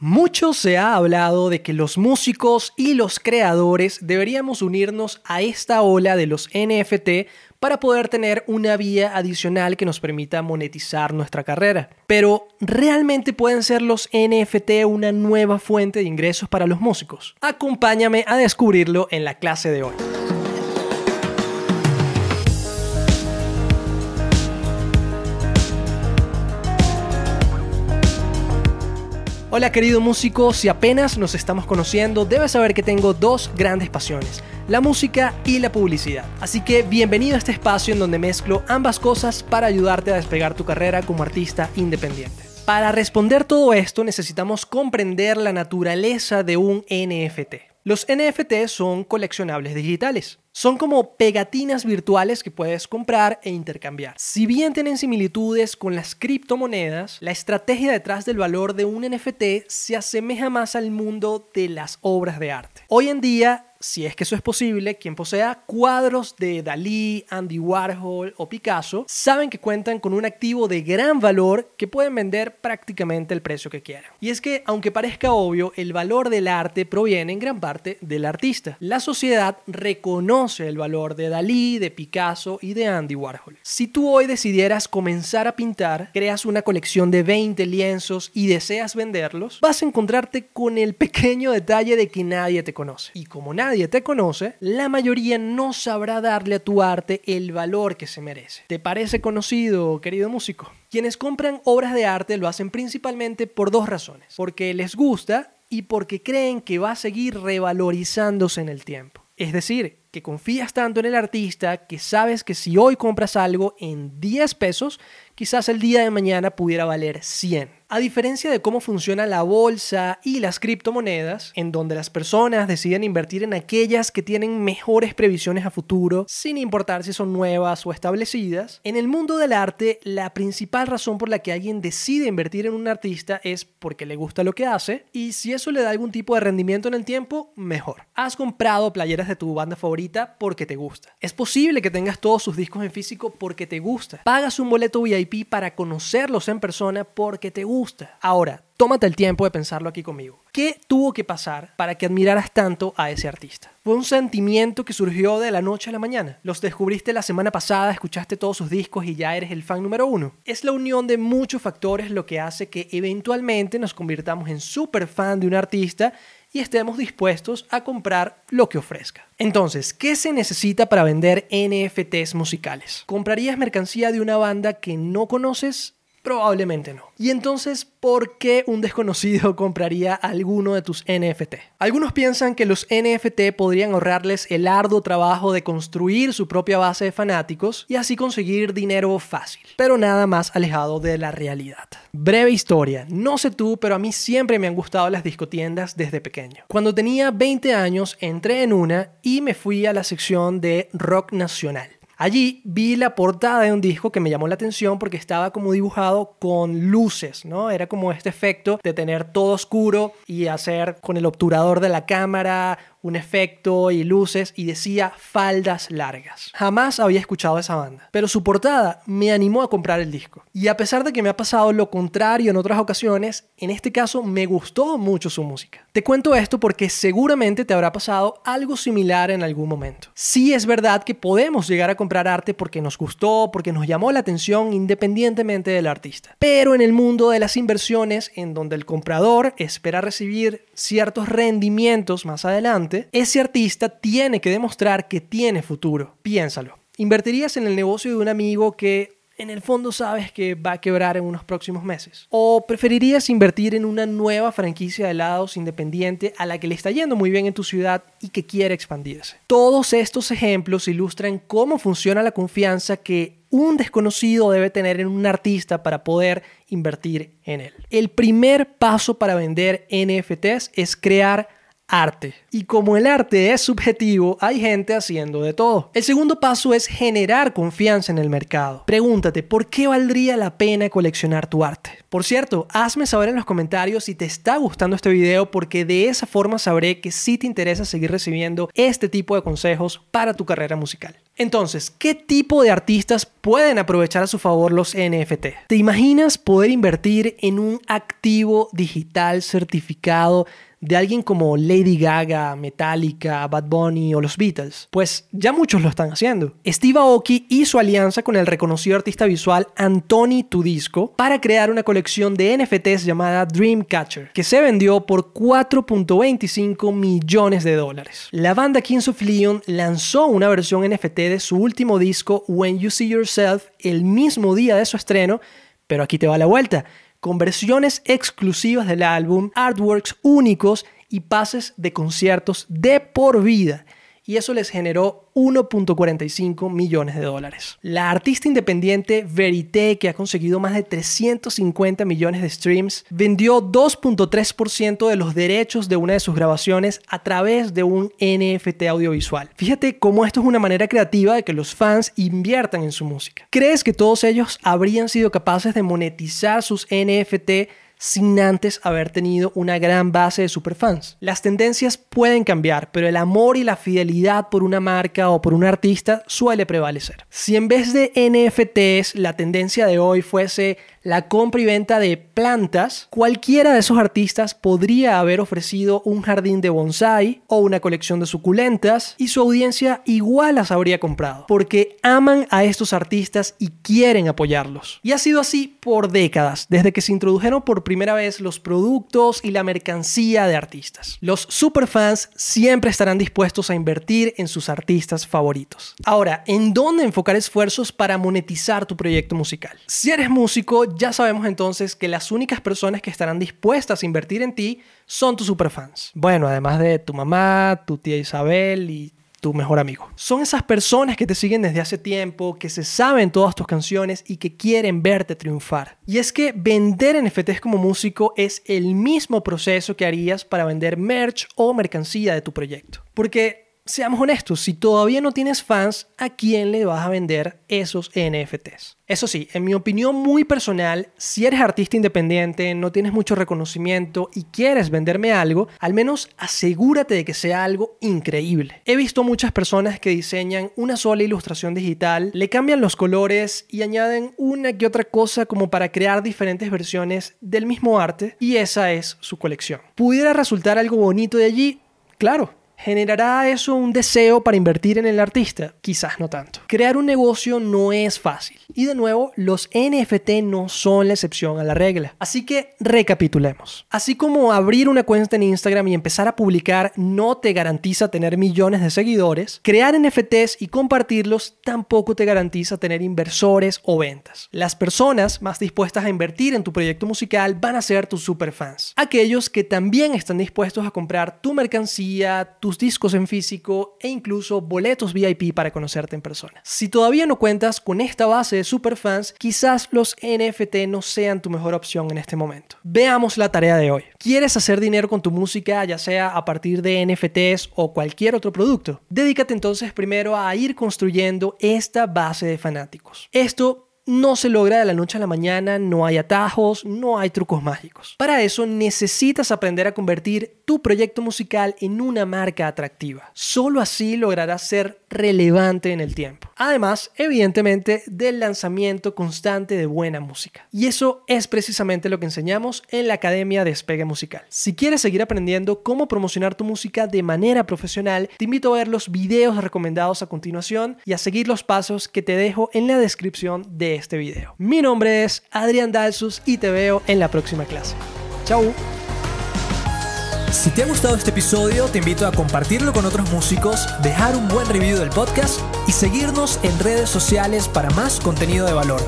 Mucho se ha hablado de que los músicos y los creadores deberíamos unirnos a esta ola de los NFT para poder tener una vía adicional que nos permita monetizar nuestra carrera. Pero, ¿realmente pueden ser los NFT una nueva fuente de ingresos para los músicos? Acompáñame a descubrirlo en la clase de hoy. Hola querido músico, si apenas nos estamos conociendo, debes saber que tengo dos grandes pasiones, la música y la publicidad. Así que bienvenido a este espacio en donde mezclo ambas cosas para ayudarte a despegar tu carrera como artista independiente. Para responder todo esto necesitamos comprender la naturaleza de un NFT. Los NFT son coleccionables digitales. Son como pegatinas virtuales que puedes comprar e intercambiar. Si bien tienen similitudes con las criptomonedas, la estrategia detrás del valor de un NFT se asemeja más al mundo de las obras de arte. Hoy en día si es que eso es posible, quien posea cuadros de Dalí, Andy Warhol o Picasso saben que cuentan con un activo de gran valor que pueden vender prácticamente el precio que quieran. Y es que, aunque parezca obvio, el valor del arte proviene en gran parte del artista. La sociedad reconoce el valor de Dalí, de Picasso y de Andy Warhol. Si tú hoy decidieras comenzar a pintar, creas una colección de 20 lienzos y deseas venderlos, vas a encontrarte con el pequeño detalle de que nadie te conoce. Y como nadie nadie te conoce, la mayoría no sabrá darle a tu arte el valor que se merece. ¿Te parece conocido, querido músico? Quienes compran obras de arte lo hacen principalmente por dos razones. Porque les gusta y porque creen que va a seguir revalorizándose en el tiempo. Es decir, que confías tanto en el artista que sabes que si hoy compras algo en 10 pesos, quizás el día de mañana pudiera valer 100. A diferencia de cómo funciona la bolsa y las criptomonedas, en donde las personas deciden invertir en aquellas que tienen mejores previsiones a futuro, sin importar si son nuevas o establecidas, en el mundo del arte la principal razón por la que alguien decide invertir en un artista es porque le gusta lo que hace y si eso le da algún tipo de rendimiento en el tiempo, mejor. Has comprado playeras de tu banda favorita porque te gusta. Es posible que tengas todos sus discos en físico porque te gusta. Pagas un boleto VIP para conocerlos en persona porque te gusta Ahora, tómate el tiempo de pensarlo aquí conmigo. ¿Qué tuvo que pasar para que admiraras tanto a ese artista? ¿Fue un sentimiento que surgió de la noche a la mañana? ¿Los descubriste la semana pasada, escuchaste todos sus discos y ya eres el fan número uno? Es la unión de muchos factores lo que hace que eventualmente nos convirtamos en súper fan de un artista y estemos dispuestos a comprar lo que ofrezca. Entonces, ¿qué se necesita para vender NFTs musicales? ¿Comprarías mercancía de una banda que no conoces? Probablemente no. Y entonces, ¿por qué un desconocido compraría alguno de tus NFT? Algunos piensan que los NFT podrían ahorrarles el arduo trabajo de construir su propia base de fanáticos y así conseguir dinero fácil, pero nada más alejado de la realidad. Breve historia, no sé tú, pero a mí siempre me han gustado las discotiendas desde pequeño. Cuando tenía 20 años entré en una y me fui a la sección de rock nacional. Allí vi la portada de un disco que me llamó la atención porque estaba como dibujado con luces, ¿no? Era como este efecto de tener todo oscuro y hacer con el obturador de la cámara un efecto y luces y decía faldas largas. Jamás había escuchado esa banda, pero su portada me animó a comprar el disco. Y a pesar de que me ha pasado lo contrario en otras ocasiones, en este caso me gustó mucho su música. Te cuento esto porque seguramente te habrá pasado algo similar en algún momento. Sí es verdad que podemos llegar a comprar arte porque nos gustó, porque nos llamó la atención independientemente del artista. Pero en el mundo de las inversiones, en donde el comprador espera recibir ciertos rendimientos más adelante, ese artista tiene que demostrar que tiene futuro. Piénsalo. ¿Invertirías en el negocio de un amigo que en el fondo sabes que va a quebrar en unos próximos meses? ¿O preferirías invertir en una nueva franquicia de helados independiente a la que le está yendo muy bien en tu ciudad y que quiere expandirse? Todos estos ejemplos ilustran cómo funciona la confianza que un desconocido debe tener en un artista para poder invertir en él. El primer paso para vender NFTs es crear arte. Y como el arte es subjetivo, hay gente haciendo de todo. El segundo paso es generar confianza en el mercado. Pregúntate, ¿por qué valdría la pena coleccionar tu arte? Por cierto, hazme saber en los comentarios si te está gustando este video porque de esa forma sabré que sí te interesa seguir recibiendo este tipo de consejos para tu carrera musical. Entonces, ¿qué tipo de artistas pueden aprovechar a su favor los NFT? ¿Te imaginas poder invertir en un activo digital certificado de alguien como Lady Gaga, Metallica, Bad Bunny o los Beatles? Pues ya muchos lo están haciendo. Steve Aoki hizo alianza con el reconocido artista visual Anthony Tudisco para crear una colección de NFTs llamada Dreamcatcher, que se vendió por 4.25 millones de dólares. La banda Kings of Leon lanzó una versión NFT de su último disco When You See Yourself el mismo día de su estreno, pero aquí te va la vuelta con versiones exclusivas del álbum, artworks únicos y pases de conciertos de por vida y eso les generó 1.45 millones de dólares. La artista independiente Verité, que ha conseguido más de 350 millones de streams, vendió 2.3% de los derechos de una de sus grabaciones a través de un NFT audiovisual. Fíjate cómo esto es una manera creativa de que los fans inviertan en su música. ¿Crees que todos ellos habrían sido capaces de monetizar sus NFT sin antes haber tenido una gran base de superfans. Las tendencias pueden cambiar, pero el amor y la fidelidad por una marca o por un artista suele prevalecer. Si en vez de NFTs la tendencia de hoy fuese la compra y venta de plantas, cualquiera de esos artistas podría haber ofrecido un jardín de bonsai o una colección de suculentas y su audiencia igual las habría comprado, porque aman a estos artistas y quieren apoyarlos. Y ha sido así por décadas, desde que se introdujeron por primera vez los productos y la mercancía de artistas. Los superfans siempre estarán dispuestos a invertir en sus artistas favoritos. Ahora, ¿en dónde enfocar esfuerzos para monetizar tu proyecto musical? Si eres músico, ya sabemos entonces que las únicas personas que estarán dispuestas a invertir en ti son tus superfans. Bueno, además de tu mamá, tu tía Isabel y tu mejor amigo. Son esas personas que te siguen desde hace tiempo, que se saben todas tus canciones y que quieren verte triunfar. Y es que vender NFTs como músico es el mismo proceso que harías para vender merch o mercancía de tu proyecto. Porque seamos honestos, si todavía no tienes fans, ¿a quién le vas a vender esos NFTs? Eso sí, en mi opinión muy personal, si eres artista independiente, no tienes mucho reconocimiento y quieres venderme algo, al menos asegúrate de que sea algo increíble. He visto muchas personas que diseñan una sola ilustración digital, le cambian los colores y añaden una que otra cosa como para crear diferentes versiones del mismo arte y esa es su colección. ¿Pudiera resultar algo bonito de allí? Claro, ¿Generará eso un deseo para invertir en el artista? Quizás no tanto. Crear un negocio no es fácil. Y de nuevo, los NFT no son la excepción a la regla. Así que recapitulemos. Así como abrir una cuenta en Instagram y empezar a publicar no te garantiza tener millones de seguidores, crear NFTs y compartirlos tampoco te garantiza tener inversores o ventas. Las personas más dispuestas a invertir en tu proyecto musical van a ser tus superfans. Aquellos que también están dispuestos a comprar tu mercancía, discos en físico e incluso boletos VIP para conocerte en persona. Si todavía no cuentas con esta base de superfans, quizás los NFT no sean tu mejor opción en este momento. Veamos la tarea de hoy. ¿Quieres hacer dinero con tu música, ya sea a partir de NFTs o cualquier otro producto? Dedícate entonces primero a ir construyendo esta base de fanáticos. Esto no se logra de la noche a la mañana, no hay atajos, no hay trucos mágicos. Para eso necesitas aprender a convertir tu proyecto musical en una marca atractiva. Solo así lograrás ser relevante en el tiempo. Además, evidentemente, del lanzamiento constante de buena música. Y eso es precisamente lo que enseñamos en la Academia Despegue Musical. Si quieres seguir aprendiendo cómo promocionar tu música de manera profesional, te invito a ver los videos recomendados a continuación y a seguir los pasos que te dejo en la descripción de este video. Mi nombre es Adrián Dalsus y te veo en la próxima clase. Chao. Si te ha gustado este episodio, te invito a compartirlo con otros músicos, dejar un buen review del podcast y seguirnos en redes sociales para más contenido de valor.